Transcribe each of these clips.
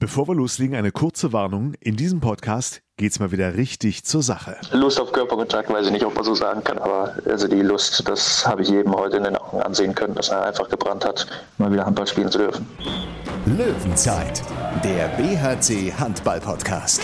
Bevor wir loslegen, eine kurze Warnung. In diesem Podcast geht's mal wieder richtig zur Sache. Lust auf Körperkontakt, weiß ich nicht, ob man so sagen kann, aber also die Lust, das habe ich jedem heute in den Augen ansehen können, dass er einfach gebrannt hat, mal wieder Handball spielen zu dürfen. Löwenzeit, der BHC Handball Podcast.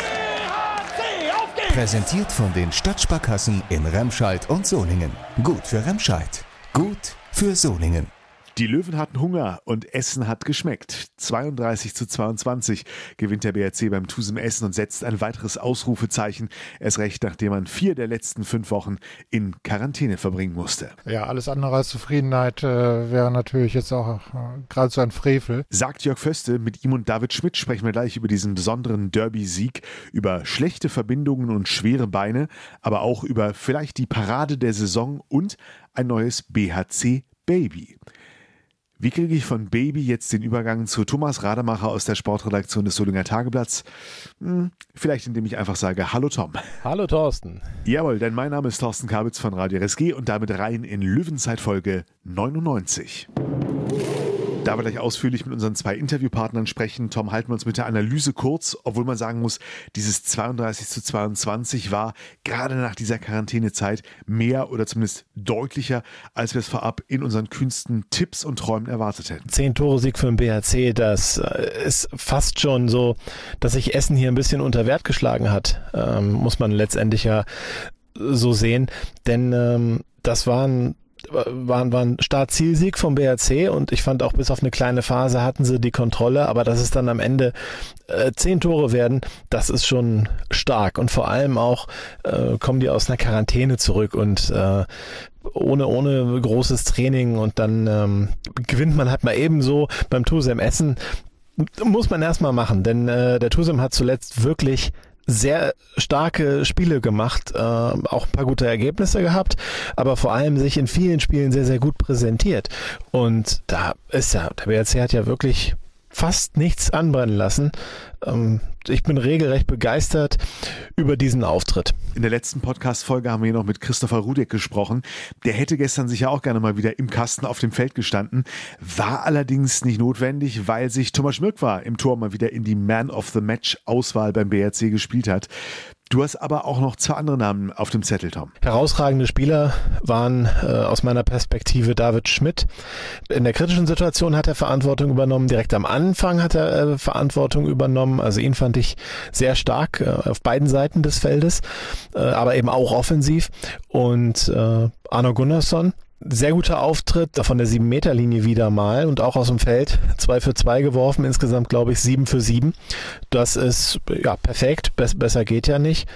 BHC, Präsentiert von den Stadtsparkassen in Remscheid und Solingen. Gut für Remscheid, gut für Solingen. Die Löwen hatten Hunger und Essen hat geschmeckt. 32 zu 22 gewinnt der BRC beim Tusem Essen und setzt ein weiteres Ausrufezeichen. Erst recht, nachdem man vier der letzten fünf Wochen in Quarantäne verbringen musste. Ja, alles andere als Zufriedenheit äh, wäre natürlich jetzt auch äh, gerade so ein Frevel. Sagt Jörg Föste, mit ihm und David Schmidt sprechen wir gleich über diesen besonderen Derby-Sieg, über schlechte Verbindungen und schwere Beine, aber auch über vielleicht die Parade der Saison und ein neues BHC-Baby. Wie kriege ich von Baby jetzt den Übergang zu Thomas Rademacher aus der Sportredaktion des Solinger Tageblatts? Hm, vielleicht indem ich einfach sage Hallo Tom. Hallo Thorsten. Jawohl, denn mein Name ist Thorsten Kabitz von Radio RSG und damit rein in Löwenzeit Folge 99. Da wir gleich ausführlich mit unseren zwei Interviewpartnern sprechen, Tom, halten wir uns mit der Analyse kurz, obwohl man sagen muss, dieses 32 zu 22 war gerade nach dieser Quarantänezeit mehr oder zumindest deutlicher, als wir es vorab in unseren kühnsten Tipps und Träumen erwartet hätten. Zehn Tore Sieg für den BHC, das äh, ist fast schon so, dass sich Essen hier ein bisschen unter Wert geschlagen hat, ähm, muss man letztendlich ja so sehen, denn ähm, das waren war, war ein Start-Zielsieg vom BRC und ich fand auch bis auf eine kleine Phase hatten sie die Kontrolle, aber dass es dann am Ende äh, zehn Tore werden, das ist schon stark und vor allem auch äh, kommen die aus einer Quarantäne zurück und äh, ohne, ohne großes Training und dann ähm, gewinnt man halt mal ebenso beim Tusem Essen. Muss man erstmal machen, denn äh, der Tusem hat zuletzt wirklich sehr starke Spiele gemacht, äh, auch ein paar gute Ergebnisse gehabt, aber vor allem sich in vielen Spielen sehr, sehr gut präsentiert. Und da ist ja, der BRC hat ja wirklich fast nichts anbrennen lassen. Ähm, ich bin regelrecht begeistert über diesen Auftritt. In der letzten Podcast-Folge haben wir hier noch mit Christopher Rudek gesprochen. Der hätte gestern sicher auch gerne mal wieder im Kasten auf dem Feld gestanden, war allerdings nicht notwendig, weil sich Thomas Schmirk war im Tor mal wieder in die Man of the Match Auswahl beim BRC gespielt hat. Du hast aber auch noch zwei andere Namen auf dem Zettel, Tom. Herausragende Spieler waren äh, aus meiner Perspektive David Schmidt. In der kritischen Situation hat er Verantwortung übernommen. Direkt am Anfang hat er äh, Verantwortung übernommen. Also ihn fand ich sehr stark äh, auf beiden Seiten des Feldes, äh, aber eben auch offensiv. Und äh, Arno Gunnarsson, sehr guter Auftritt von der 7-Meter-Linie wieder mal und auch aus dem Feld. 2 für 2 geworfen, insgesamt glaube ich 7 für 7. Das ist ja perfekt, Be besser geht ja nicht.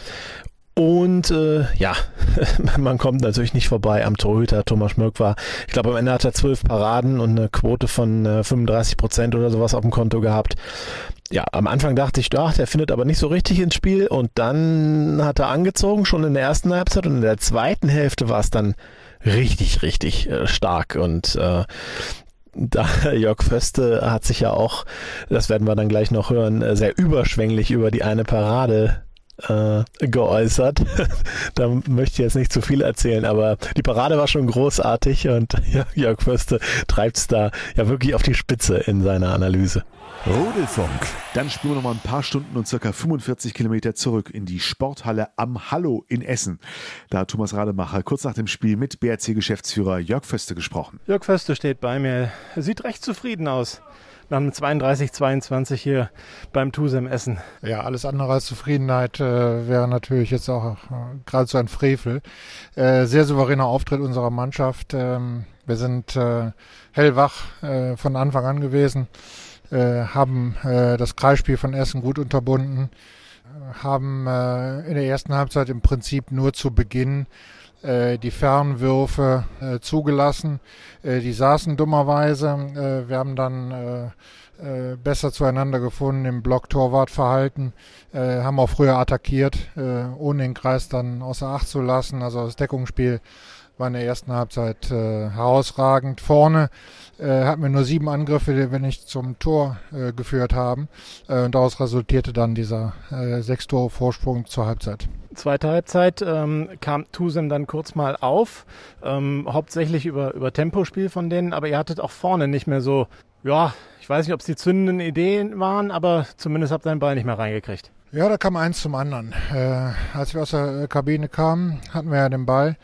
Und äh, ja, man kommt natürlich nicht vorbei am Torhüter. Thomas Schmöck war, ich glaube, am Ende hat er zwölf Paraden und eine Quote von äh, 35 Prozent oder sowas auf dem Konto gehabt. Ja, am Anfang dachte ich, ach, der findet aber nicht so richtig ins Spiel. Und dann hat er angezogen, schon in der ersten Halbzeit. Und in der zweiten Hälfte war es dann richtig, richtig äh, stark. Und äh, da Jörg Föste hat sich ja auch, das werden wir dann gleich noch hören, äh, sehr überschwänglich über die eine Parade äh, geäußert. da möchte ich jetzt nicht zu viel erzählen, aber die Parade war schon großartig und ja, Jörg Förste treibt es da ja wirklich auf die Spitze in seiner Analyse. Rudelfunk. Dann springen wir noch mal ein paar Stunden und circa 45 Kilometer zurück in die Sporthalle am Hallo in Essen. Da hat Thomas Rademacher kurz nach dem Spiel mit BRC-Geschäftsführer Jörg Föste gesprochen. Jörg Föste steht bei mir. Er sieht recht zufrieden aus nach einem 32-22 hier beim Tusem Essen. Ja, alles andere als Zufriedenheit äh, wäre natürlich jetzt auch äh, gerade so ein Frevel. Äh, sehr souveräner Auftritt unserer Mannschaft. Ähm, wir sind äh, hellwach äh, von Anfang an gewesen, äh, haben äh, das Kreisspiel von Essen gut unterbunden, haben in der ersten Halbzeit im Prinzip nur zu Beginn die Fernwürfe äh, zugelassen. Äh, die saßen dummerweise. Äh, wir haben dann äh, äh, besser zueinander gefunden im Block-Torwart-Verhalten, äh, haben auch früher attackiert, äh, ohne den Kreis dann außer Acht zu lassen. Also das Deckungsspiel war in der ersten Halbzeit äh, herausragend. Vorne äh, hatten wir nur sieben Angriffe, die wir nicht zum Tor äh, geführt haben. Äh, und daraus resultierte dann dieser äh, sechs Tore Vorsprung zur Halbzeit. Zweite Halbzeit ähm, kam Tusem dann kurz mal auf, ähm, hauptsächlich über, über Tempospiel von denen, aber ihr hattet auch vorne nicht mehr so Ja, ich weiß nicht, ob es die zündenden Ideen waren, aber zumindest habt ihr den Ball nicht mehr reingekriegt. Ja, da kam eins zum anderen. Äh, als wir aus der äh, Kabine kamen, hatten wir ja den Ball.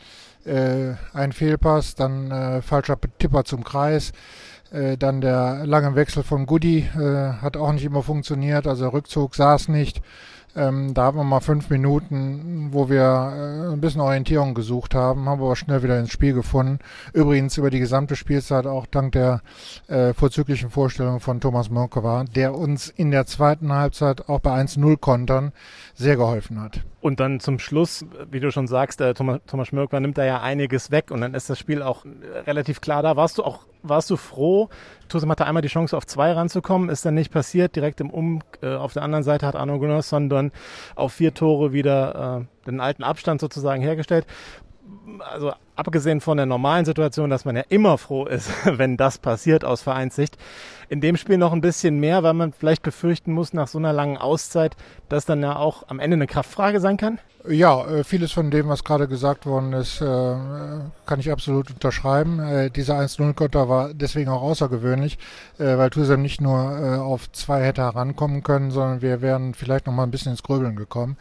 Äh, ein Fehlpass, dann äh, falscher Tipper zum Kreis. Äh, dann der lange Wechsel von Goody äh, hat auch nicht immer funktioniert, also Rückzug saß nicht. Ähm, da haben wir mal fünf Minuten, wo wir äh, ein bisschen Orientierung gesucht haben, haben aber schnell wieder ins Spiel gefunden. Übrigens über die gesamte Spielzeit auch dank der äh, vorzüglichen Vorstellung von Thomas Mörkova, der uns in der zweiten Halbzeit auch bei 1-0 Kontern sehr geholfen hat. Und dann zum Schluss, wie du schon sagst, äh, Thomas, Thomas Schmirkwa nimmt da ja einiges weg und dann ist das Spiel auch relativ klar da. Warst du auch, warst du froh? Tusem hatte einmal die Chance auf zwei ranzukommen, ist dann nicht passiert. Direkt im Um, äh, auf der anderen Seite hat Arno Gunnarsson dann auf vier Tore wieder äh, den alten Abstand sozusagen hergestellt also abgesehen von der normalen Situation, dass man ja immer froh ist, wenn das passiert aus Vereinssicht, in dem Spiel noch ein bisschen mehr, weil man vielleicht befürchten muss nach so einer langen Auszeit, dass dann ja auch am Ende eine Kraftfrage sein kann? Ja, äh, vieles von dem, was gerade gesagt worden ist, äh, kann ich absolut unterschreiben. Äh, dieser 1-0-Konter war deswegen auch außergewöhnlich, weil Tusem nicht nur auf zwei hätte herankommen können, sondern wir wären vielleicht noch mal ein bisschen ins Gröbeln gekommen.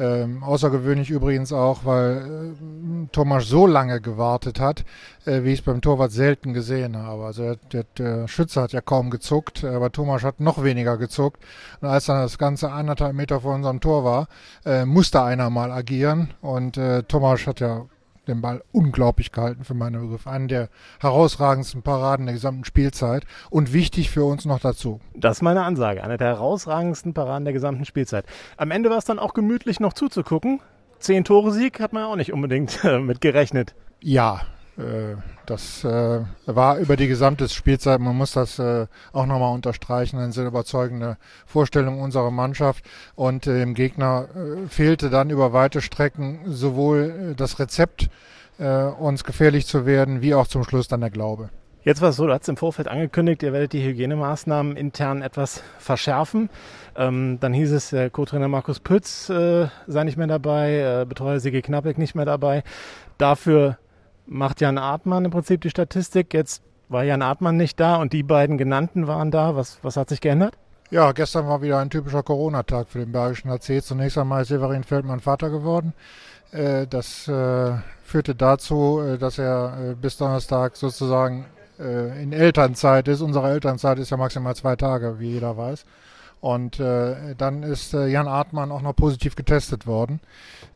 Ähm, außergewöhnlich übrigens auch, weil äh, Thomas so lange gewartet hat, äh, wie ich es beim Torwart selten gesehen habe. Also der, der, Schütze hat ja kaum gezuckt, aber Thomas hat noch weniger gezuckt. Und als dann das Ganze anderthalb Meter vor unserem Tor war, äh, musste einer mal agieren. Und äh, Thomas hat ja den Ball unglaublich gehalten für meine Begriffe. Eine der herausragendsten Paraden der gesamten Spielzeit und wichtig für uns noch dazu. Das ist meine Ansage. Eine der herausragendsten Paraden der gesamten Spielzeit. Am Ende war es dann auch gemütlich noch zuzugucken. Zehn Tore Sieg hat man ja auch nicht unbedingt äh, mit gerechnet. Ja, das äh, war über die gesamte Spielzeit, man muss das äh, auch nochmal unterstreichen, eine sehr überzeugende Vorstellung unserer Mannschaft. Und dem Gegner fehlte dann über weite Strecken sowohl das Rezept, uns gefährlich zu werden, wie auch zum Schluss dann der Glaube. Jetzt war es so, du hast im Vorfeld angekündigt, ihr werdet die Hygienemaßnahmen intern etwas verschärfen. Ähm, dann hieß es, der Co-Trainer Markus Pütz äh, sei nicht mehr dabei, äh, Betreuer Sigi Knappek nicht mehr dabei. Dafür macht Jan Artmann im Prinzip die Statistik. Jetzt war Jan Artmann nicht da und die beiden genannten waren da. Was, was hat sich geändert? Ja, gestern war wieder ein typischer Corona-Tag für den Bergischen AC. Zunächst einmal ist Severin Feldmann Vater geworden. Äh, das äh, führte dazu, äh, dass er bis Donnerstag sozusagen in Elternzeit ist. Unsere Elternzeit ist ja maximal zwei Tage, wie jeder weiß. Und dann ist Jan Artmann auch noch positiv getestet worden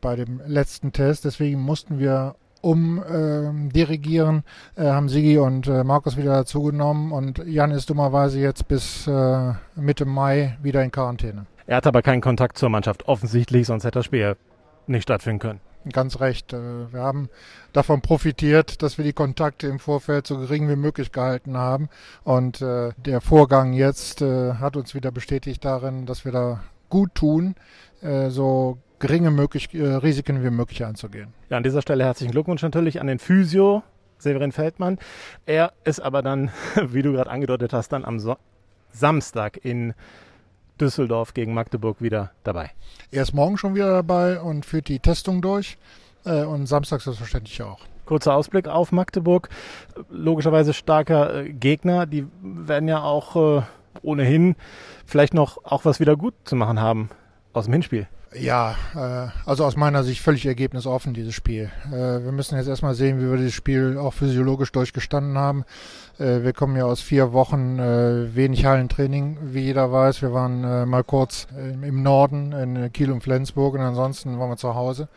bei dem letzten Test. Deswegen mussten wir umdirigieren, ähm, äh, haben Sigi und äh, Markus wieder dazugenommen und Jan ist dummerweise jetzt bis äh, Mitte Mai wieder in Quarantäne. Er hat aber keinen Kontakt zur Mannschaft, offensichtlich, sonst hätte das Spiel nicht stattfinden können. Ganz recht. Äh, wir haben davon profitiert, dass wir die Kontakte im Vorfeld so gering wie möglich gehalten haben. Und äh, der Vorgang jetzt äh, hat uns wieder bestätigt darin, dass wir da gut tun, so geringe möglich, äh, Risiken wie möglich einzugehen. Ja, an dieser Stelle herzlichen Glückwunsch natürlich an den Physio Severin Feldmann. Er ist aber dann, wie du gerade angedeutet hast, dann am so Samstag in Düsseldorf gegen Magdeburg wieder dabei. Er ist morgen schon wieder dabei und führt die Testung durch äh, und Samstag selbstverständlich auch. Kurzer Ausblick auf Magdeburg. Logischerweise starker äh, Gegner. Die werden ja auch äh, ohnehin vielleicht noch auch was wieder gut zu machen haben aus dem Hinspiel. Ja, äh, also aus meiner Sicht völlig ergebnisoffen, dieses Spiel. Äh, wir müssen jetzt erstmal sehen, wie wir dieses Spiel auch physiologisch durchgestanden haben. Äh, wir kommen ja aus vier Wochen äh, wenig Hallentraining, wie jeder weiß. Wir waren äh, mal kurz äh, im Norden in Kiel und Flensburg und ansonsten waren wir zu Hause.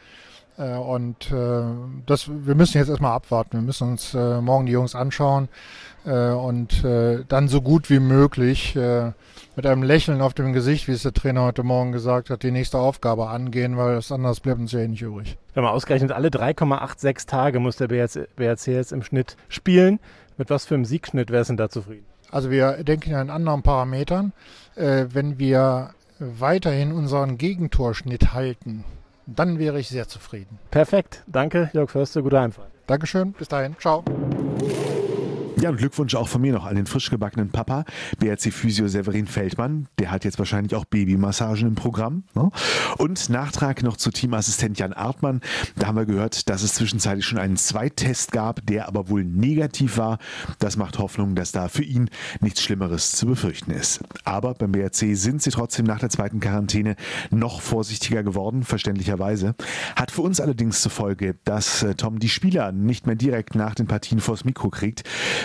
Äh, und äh, das, wir müssen jetzt erstmal abwarten. Wir müssen uns äh, morgen die Jungs anschauen und dann so gut wie möglich mit einem Lächeln auf dem Gesicht, wie es der Trainer heute Morgen gesagt hat, die nächste Aufgabe angehen, weil das anders bleibt uns ja eh nicht übrig. Wenn man ausgerechnet, alle 3,86 Tage muss der BRC, jetzt im Schnitt spielen. Mit was für einem Siegschnitt wäre es denn da zufrieden? Also wir denken ja in anderen Parametern. Wenn wir weiterhin unseren Gegentorschnitt halten, dann wäre ich sehr zufrieden. Perfekt. Danke, Jörg Förster. Gute Heimfahrt. Dankeschön. Bis dahin. Ciao. Ja, und Glückwunsch auch von mir noch an den frisch gebackenen Papa, BRC-Physio Severin Feldmann. Der hat jetzt wahrscheinlich auch Babymassagen im Programm. Ne? Und Nachtrag noch zu Teamassistent Jan Artmann. Da haben wir gehört, dass es zwischenzeitlich schon einen Zweittest gab, der aber wohl negativ war. Das macht Hoffnung, dass da für ihn nichts Schlimmeres zu befürchten ist. Aber beim BRC sind sie trotzdem nach der zweiten Quarantäne noch vorsichtiger geworden, verständlicherweise. Hat für uns allerdings zur Folge, dass äh, Tom die Spieler nicht mehr direkt nach den Partien vors Mikro kriegt.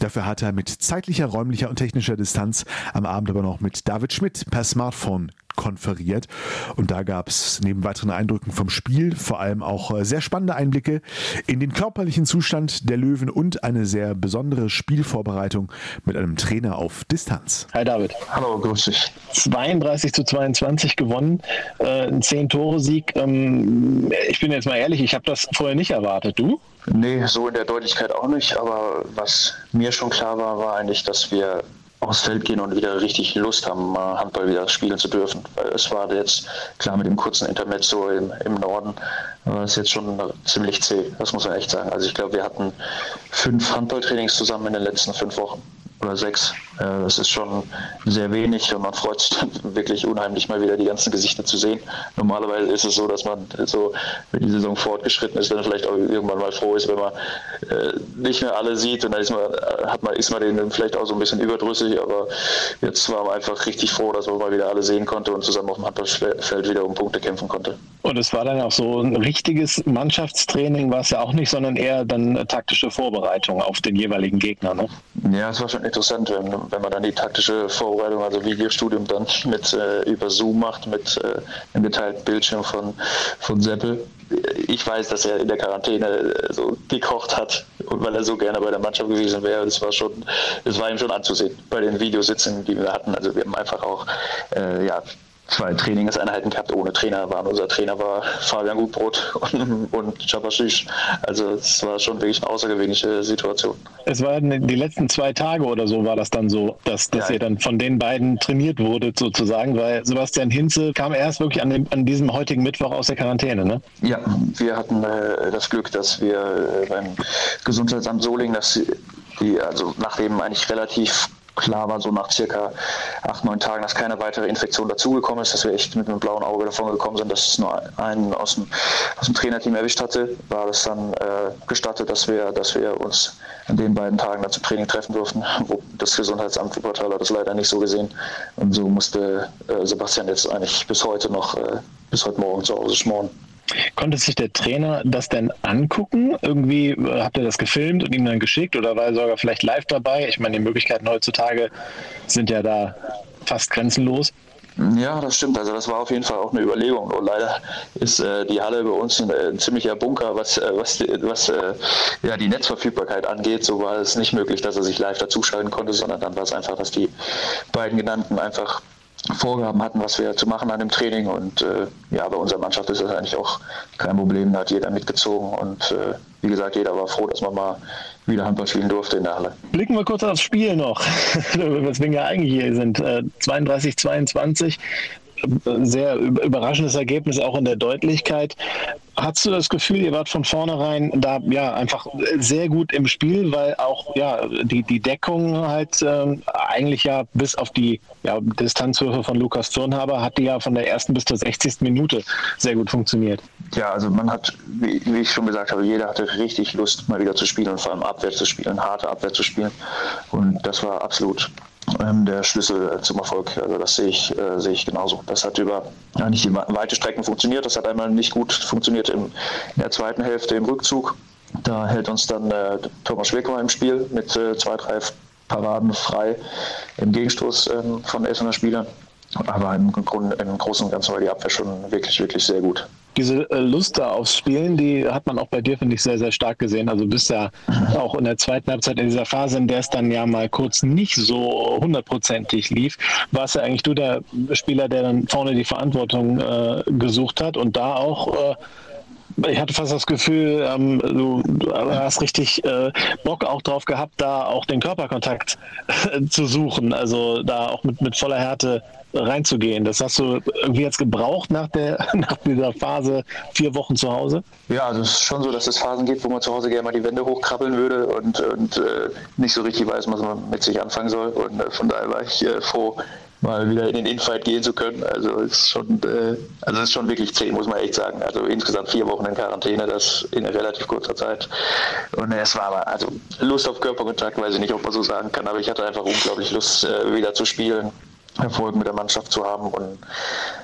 Dafür hat er mit zeitlicher, räumlicher und technischer Distanz am Abend aber noch mit David Schmidt per Smartphone konferiert. Und da gab es neben weiteren Eindrücken vom Spiel vor allem auch äh, sehr spannende Einblicke in den körperlichen Zustand der Löwen und eine sehr besondere Spielvorbereitung mit einem Trainer auf Distanz. Hi David. Hallo, grüß dich. 32 zu 22 gewonnen, äh, ein 10-Tore-Sieg. Ähm, ich bin jetzt mal ehrlich, ich habe das vorher nicht erwartet. Du? Nee, so in der Deutlichkeit auch nicht, aber was mir schon klar war, war eigentlich, dass wir aufs Feld gehen und wieder richtig Lust haben, Handball wieder spielen zu dürfen. Weil es war jetzt, klar mit dem kurzen Intermezzo im, im Norden, aber es jetzt schon ziemlich zäh, das muss man echt sagen. Also ich glaube, wir hatten fünf Handballtrainings zusammen in den letzten fünf Wochen oder sechs. Äh, das ist schon sehr wenig und man freut sich dann wirklich unheimlich mal wieder die ganzen Gesichter zu sehen. Normalerweise ist es so, dass man so, wenn die Saison fortgeschritten ist, dann vielleicht auch irgendwann mal froh ist, wenn man äh, nicht mehr alle sieht und dann ist man, hat man, ist man denen vielleicht auch so ein bisschen überdrüssig, aber jetzt war man einfach richtig froh, dass man mal wieder alle sehen konnte und zusammen auf dem Handballfeld wieder um Punkte kämpfen konnte. Und es war dann auch so ein richtiges Mannschaftstraining, war es ja auch nicht, sondern eher dann taktische Vorbereitung auf den jeweiligen Gegner. Ne? Ja, es war schon interessant, wenn, wenn man dann die taktische Vorbereitung, also Videostudium dann mit äh, über Zoom macht, mit äh, einem geteilten Bildschirm von, von Seppel. Ich weiß, dass er in der Quarantäne äh, so gekocht hat weil er so gerne bei der Mannschaft gewesen wäre, das war schon, das war ihm schon anzusehen bei den Videositzungen, die wir hatten. Also wir haben einfach auch äh, ja, zwei Trainingseinheiten gehabt ohne Trainer waren. Unser Trainer war Fabian Gutbrot und, und Chabashish. Also es war schon wirklich eine außergewöhnliche Situation. Es waren die letzten zwei Tage oder so war das dann so, dass, dass ja. ihr dann von den beiden trainiert wurdet sozusagen, weil Sebastian Hinze kam erst wirklich an, dem, an diesem heutigen Mittwoch aus der Quarantäne, ne? Ja, wir hatten äh, das Glück, dass wir äh, beim Gesundheitsamt Solingen, dass die, also nachdem eigentlich relativ klar war, so nach circa acht, neun Tagen, dass keine weitere Infektion dazugekommen ist, dass wir echt mit einem blauen Auge davon gekommen sind, dass es nur einen aus dem, aus dem Trainerteam erwischt hatte, war es dann äh, gestattet, dass wir, dass wir uns an den beiden Tagen dann zum Training treffen durften. Das Gesundheitsamt Wuppertal hat das leider nicht so gesehen. Und so musste äh, Sebastian jetzt eigentlich bis heute noch, äh, bis heute Morgen zu Hause schmoren. Konnte sich der Trainer das denn angucken? Irgendwie äh, habt ihr das gefilmt und ihm dann geschickt oder war er sogar vielleicht live dabei? Ich meine, die Möglichkeiten heutzutage sind ja da fast grenzenlos. Ja, das stimmt. Also das war auf jeden Fall auch eine Überlegung. Nur leider ist äh, die Halle bei uns ein, ein ziemlicher Bunker, was, äh, was, was äh, ja, die Netzverfügbarkeit angeht. So war es nicht möglich, dass er sich live dazuschalten konnte, sondern dann war es einfach, dass die beiden genannten einfach Vorgaben hatten, was wir zu machen an dem Training. Und äh, ja, bei unserer Mannschaft ist das eigentlich auch kein Problem. Da hat jeder mitgezogen. Und äh, wie gesagt, jeder war froh, dass man mal wieder Handball spielen durfte in der Halle. Blicken wir kurz aufs Spiel noch, weswegen wir eigentlich hier sind. Äh, 32, 22 sehr überraschendes Ergebnis auch in der Deutlichkeit. Hast du das Gefühl, ihr wart von vornherein da ja einfach sehr gut im Spiel, weil auch ja die, die Deckung halt äh, eigentlich ja bis auf die ja, Distanzwürfe von Lukas Zurnhaber hat die ja von der ersten bis zur 60. Minute sehr gut funktioniert. Ja, also man hat, wie, wie ich schon gesagt habe, jeder hatte richtig Lust mal wieder zu spielen und vor allem Abwehr zu spielen, harte Abwehr zu spielen und das war absolut der Schlüssel zum Erfolg. Also das sehe ich, äh, sehe ich genauso. Das hat über eigentlich die weite Strecken funktioniert. Das hat einmal nicht gut funktioniert in der zweiten Hälfte im Rückzug. Da hält uns dann äh, Thomas Schwecker im Spiel mit äh, zwei, drei Paraden frei im Gegenstoß ähm, von Essener Spielern. Aber im, Grund, im Großen und Ganzen war die Abwehr schon wirklich, wirklich sehr gut diese äh, Lust da aufs Spielen, die hat man auch bei dir, finde ich, sehr, sehr stark gesehen. Also bist ja auch in der zweiten Halbzeit in dieser Phase, in der es dann ja mal kurz nicht so hundertprozentig lief, warst ja eigentlich du der Spieler, der dann vorne die Verantwortung äh, gesucht hat und da auch äh, ich hatte fast das Gefühl, ähm, du, du, hast richtig äh, Bock auch drauf gehabt, da auch den Körperkontakt zu suchen, also da auch mit, mit voller Härte reinzugehen. Das hast du irgendwie jetzt gebraucht nach, der, nach dieser Phase vier Wochen zu Hause? Ja, also es ist schon so, dass es Phasen gibt, wo man zu Hause gerne mal die Wände hochkrabbeln würde und, und äh, nicht so richtig weiß, was man mit sich anfangen soll. Und äh, von daher war ich äh, froh, mal wieder in den Infight gehen zu können. Also ist schon, äh, also ist schon wirklich zäh, muss man echt sagen. Also insgesamt vier Wochen in Quarantäne, das in relativ kurzer Zeit. Und es war aber, also Lust auf Körperkontakt, weiß ich nicht, ob man so sagen kann, aber ich hatte einfach unglaublich Lust, äh, wieder zu spielen. Erfolg mit der Mannschaft zu haben und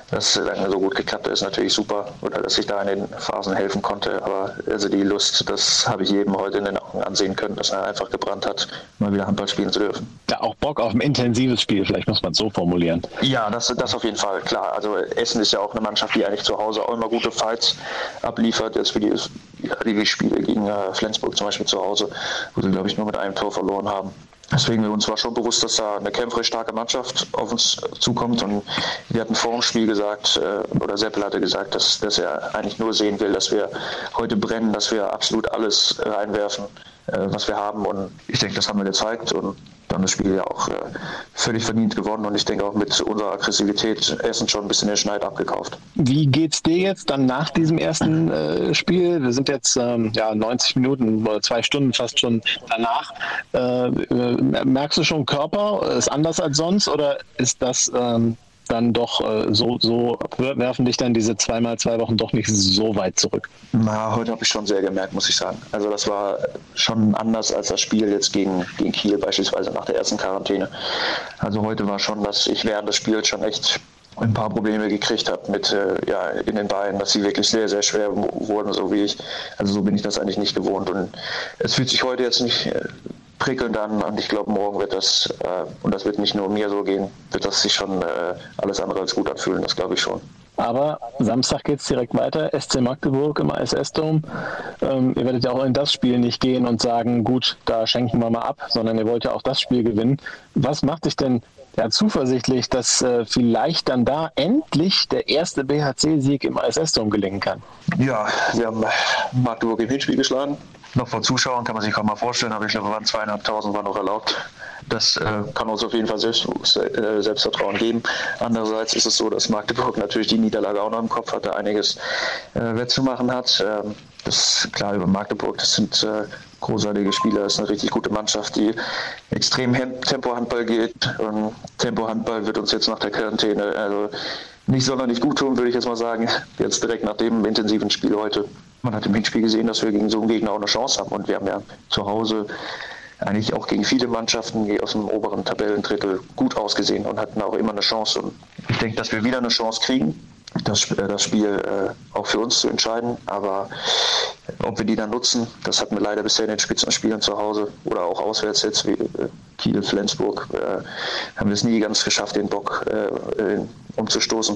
dass es lange so gut geklappt hat, ist natürlich super oder dass ich da in den Phasen helfen konnte. Aber also die Lust, das habe ich jedem heute in den Augen ansehen können, dass er einfach gebrannt hat, mal wieder Handball spielen zu dürfen. Ja, auch Bock auf ein intensives Spiel, vielleicht muss man es so formulieren. Ja, das, das auf jeden Fall, klar. Also Essen ist ja auch eine Mannschaft, die eigentlich zu Hause auch immer gute Fights abliefert. Jetzt für die, die Spiele gegen äh, Flensburg zum Beispiel zu Hause, wo sie, glaube ich, nur mit einem Tor verloren haben. Deswegen uns war schon bewusst, dass da eine kämpferisch starke Mannschaft auf uns zukommt. Und wir hatten vor dem Spiel gesagt, äh, oder Seppel hatte gesagt, dass, dass er eigentlich nur sehen will, dass wir heute brennen, dass wir absolut alles reinwerfen, äh, was wir haben. Und ich denke, das haben wir gezeigt. Und dann das Spiel ja auch äh, völlig verdient gewonnen und ich denke auch mit unserer Aggressivität Essen schon ein bisschen den Schneid abgekauft. Wie geht's dir jetzt dann nach diesem ersten äh, Spiel? Wir sind jetzt ähm, ja 90 Minuten oder zwei Stunden fast schon danach. Äh, äh merkst du schon Körper? Ist anders als sonst oder ist das ähm, dann doch äh, so, so werfen dich dann diese zweimal zwei Wochen doch nicht so weit zurück? Na, heute habe ich schon sehr gemerkt, muss ich sagen. Also das war schon anders als das Spiel jetzt gegen, gegen Kiel beispielsweise nach der ersten Quarantäne. Also heute war schon, dass ich während des Spiels schon echt ein paar Probleme gekriegt habe mit äh, ja, in den Beinen, dass sie wirklich sehr, sehr schwer wurden, so wie ich. Also so bin ich das eigentlich nicht gewohnt. Und es fühlt sich heute jetzt nicht äh, prickelnd an und ich glaube, morgen wird das, äh, und das wird nicht nur mir so gehen, wird das sich schon äh, alles andere als gut anfühlen, das glaube ich schon. Aber Samstag geht es direkt weiter, SC Magdeburg im ISS-Dom. Ähm, ihr werdet ja auch in das Spiel nicht gehen und sagen, gut, da schenken wir mal ab, sondern ihr wollt ja auch das Spiel gewinnen. Was macht dich denn ja, zuversichtlich, dass äh, vielleicht dann da endlich der erste BHC-Sieg im ISS-Dom gelingen kann? Ja, wir haben Magdeburg im Hinspiel geschlagen noch vor Zuschauern kann man sich kaum mal vorstellen, aber ich glaube, waren zweieinhalbtausend war noch erlaubt. Das äh, kann uns auf jeden Fall Selbst, äh, Selbstvertrauen geben. Andererseits ist es so, dass Magdeburg natürlich die Niederlage auch noch im Kopf hatte, einiges äh, wettzumachen hat. Ähm, das ist klar über Magdeburg, das sind äh, großartige Spieler, das ist eine richtig gute Mannschaft, die extrem Tempo-Handball geht. Und Tempo-Handball wird uns jetzt nach der Quarantäne also nicht sonderlich gut tun, würde ich jetzt mal sagen. Jetzt direkt nach dem intensiven Spiel heute man hat im Hinspiel gesehen, dass wir gegen so einen Gegner auch eine Chance haben. Und wir haben ja zu Hause eigentlich auch gegen viele Mannschaften aus dem oberen Tabellendrittel gut ausgesehen und hatten auch immer eine Chance. Und ich denke, dass wir wieder eine Chance kriegen, das, äh, das Spiel äh, auch für uns zu entscheiden. Aber ob wir die dann nutzen, das hatten wir leider bisher in den Spitzenspielen zu Hause oder auch auswärts jetzt wie äh, Kiel, Flensburg, haben wir es nie ganz geschafft, den Bock umzustoßen.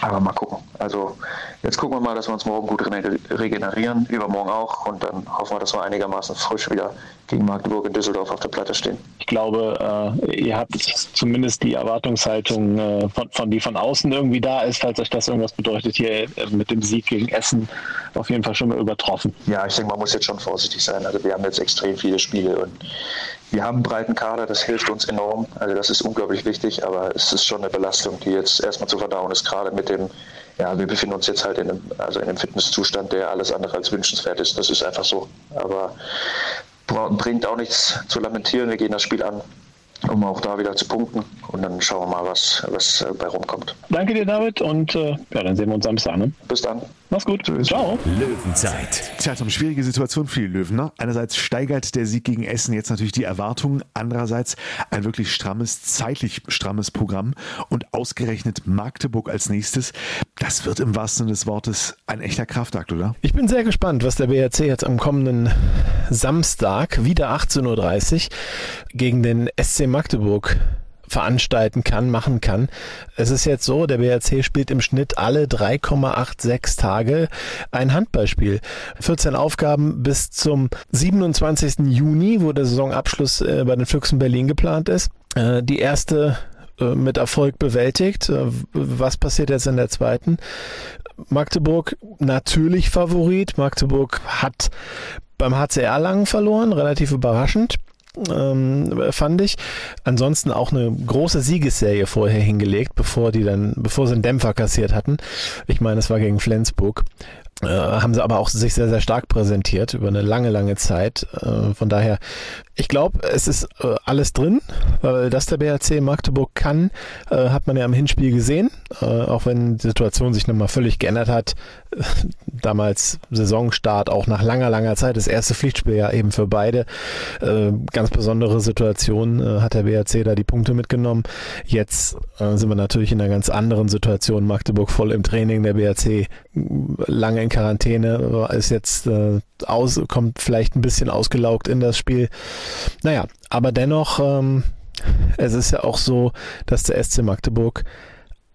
Aber mal gucken. Also jetzt gucken wir mal, dass wir uns morgen gut regenerieren, übermorgen auch und dann hoffen wir, dass wir einigermaßen frisch wieder gegen Magdeburg in Düsseldorf auf der Platte stehen. Ich glaube, äh, ihr habt zumindest die Erwartungshaltung, äh, von, von, die von außen irgendwie da ist, falls euch das irgendwas bedeutet, hier äh, mit dem Sieg gegen Essen auf jeden Fall schon mal übertroffen. Ja, ich denke, man muss jetzt schon vorsichtig sein. Also wir haben jetzt extrem viele Spiele und wir haben einen breiten Kader, das hilft uns enorm. Also das ist unglaublich wichtig, aber es ist schon eine Belastung, die jetzt erstmal zu verdauen ist, gerade mit dem, ja, wir befinden uns jetzt halt in einem, also in einem Fitnesszustand, der alles andere als wünschenswert ist. Das ist einfach so. Aber bringt auch nichts zu lamentieren. Wir gehen das Spiel an um auch da wieder zu punkten. Und dann schauen wir mal, was, was äh, bei rumkommt. Danke dir, David. Und äh, ja, dann sehen wir uns Samstag. Ne? Bis dann. Mach's gut. Tschüss. Ciao. Löwenzeit. Tja, Tom, schwierige Situation für die Löwen. Ne? Einerseits steigert der Sieg gegen Essen jetzt natürlich die Erwartungen. Andererseits ein wirklich strammes, zeitlich strammes Programm. Und ausgerechnet Magdeburg als nächstes. Das wird im wahrsten Sinne des Wortes ein echter Kraftakt, oder? Ich bin sehr gespannt, was der BRC jetzt am kommenden Samstag, wieder 18.30 Uhr, gegen den SC Magdeburg veranstalten kann, machen kann. Es ist jetzt so, der BRC spielt im Schnitt alle 3,86 Tage ein Handballspiel. 14 Aufgaben bis zum 27. Juni, wo der Saisonabschluss äh, bei den Füchsen Berlin geplant ist. Äh, die erste äh, mit Erfolg bewältigt. Was passiert jetzt in der zweiten? Magdeburg natürlich Favorit. Magdeburg hat beim HCR Langen verloren, relativ überraschend. Ähm, fand ich. Ansonsten auch eine große Siegesserie vorher hingelegt, bevor die dann, bevor sie einen Dämpfer kassiert hatten. Ich meine, es war gegen Flensburg. Äh, haben sie aber auch sich sehr, sehr stark präsentiert über eine lange, lange Zeit. Äh, von daher, ich glaube, es ist äh, alles drin, weil das der BRC Magdeburg kann, äh, hat man ja im Hinspiel gesehen, äh, auch wenn die Situation sich nochmal völlig geändert hat. Damals Saisonstart, auch nach langer, langer Zeit, das erste Pflichtspiel ja eben für beide. Äh, ganz besondere Situation, hat der BRC da die Punkte mitgenommen. Jetzt sind wir natürlich in einer ganz anderen Situation. Magdeburg voll im Training, der BRC lange in Quarantäne, ist jetzt aus, kommt vielleicht ein bisschen ausgelaugt in das Spiel. Naja, aber dennoch, ähm, es ist ja auch so, dass der SC Magdeburg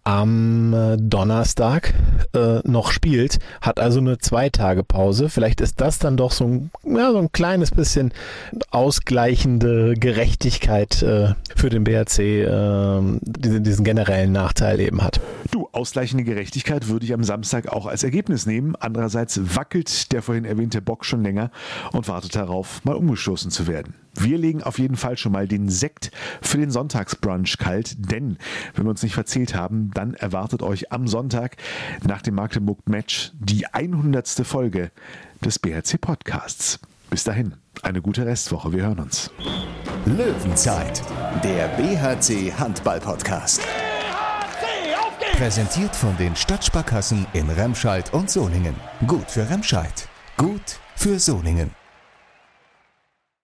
am äh, Donnerstag äh, noch spielt, hat also eine Zwei-Tage-Pause. Vielleicht ist das dann doch so ein, ja, so ein kleines bisschen ausgleichende Gerechtigkeit äh, für den BRC, äh, diesen, diesen generellen Nachteil eben hat. Du, ausgleichende Gerechtigkeit würde ich am Samstag auch als Ergebnis nehmen. Andererseits wackelt der vorhin erwähnte Bock schon länger und wartet darauf, mal umgestoßen zu werden. Wir legen auf jeden Fall schon mal den Sekt für den Sonntagsbrunch kalt, denn wenn wir uns nicht verzählt haben, dann erwartet euch am Sonntag nach dem Magdeburg-Match die 100. Folge des BHC Podcasts. Bis dahin, eine gute Restwoche. Wir hören uns. Löwenzeit, der BHC Handball Podcast. BHC, auf geht's! Präsentiert von den Stadtsparkassen in Remscheid und Solingen. Gut für Remscheid, gut für Solingen.